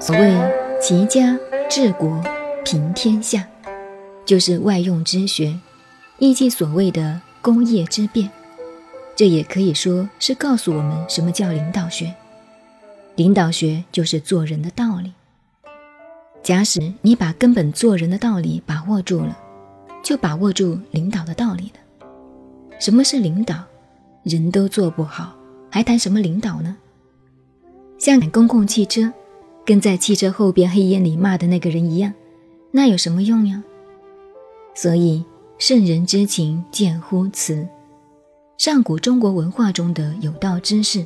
所谓齐家治国平天下，就是外用之学，亦即所谓的工业之变。这也可以说是告诉我们什么叫领导学。领导学就是做人的道理。假使你把根本做人的道理把握住了，就把握住领导的道理了。什么是领导？人都做不好，还谈什么领导呢？像赶公共汽车，跟在汽车后边黑烟里骂的那个人一样，那有什么用呀？所以圣人之情见乎此。上古中国文化中的有道之士，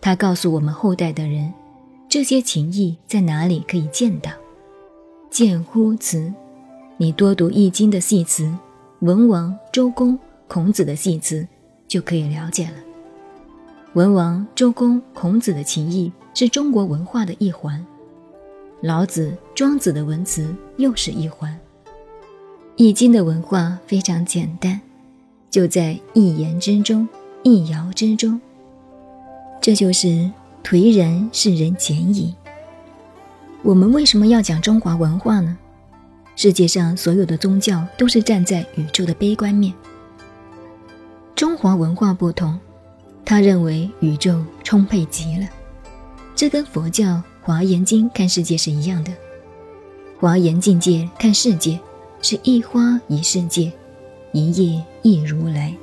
他告诉我们后代的人，这些情谊在哪里可以见到？见乎此。你多读《易经》的系辞，文王、周公、孔子的系辞，就可以了解了。文王、周公、孔子的情谊是中国文化的一环，老子、庄子的文辞又是一环。《易经》的文化非常简单，就在一言之中，一爻之中。这就是颓然使人简矣。我们为什么要讲中华文化呢？世界上所有的宗教都是站在宇宙的悲观面。中华文化不同，他认为宇宙充沛极了，这跟佛教《华严经》看世界是一样的。华严境界看世界是一花一世界，一叶一如来，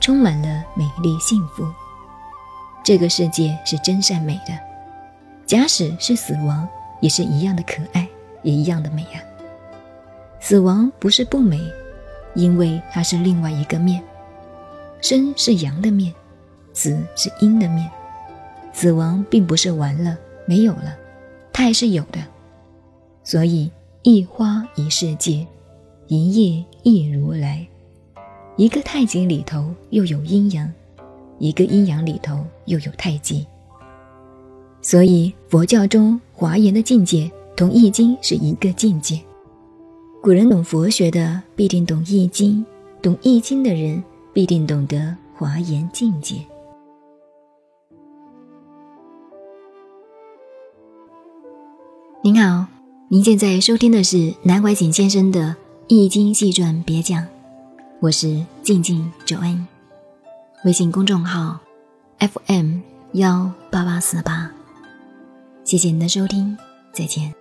充满了美丽幸福。这个世界是真善美的，假使是死亡，也是一样的可爱，也一样的美啊。死亡不是不美，因为它是另外一个面。生是阳的面，死是阴的面。死亡并不是完了，没有了，它还是有的。所以一花一世界，一叶一如来。一个太极里头又有阴阳，一个阴阳里头又有太极。所以佛教中华严的境界同易经是一个境界。古人懂佛学的，必定懂易经；懂易经的人，必定懂得华严境界。您好，您现在收听的是南怀瑾先生的《易经细传别讲》，我是静静九恩，微信公众号 FM 幺八八四八，谢谢您的收听，再见。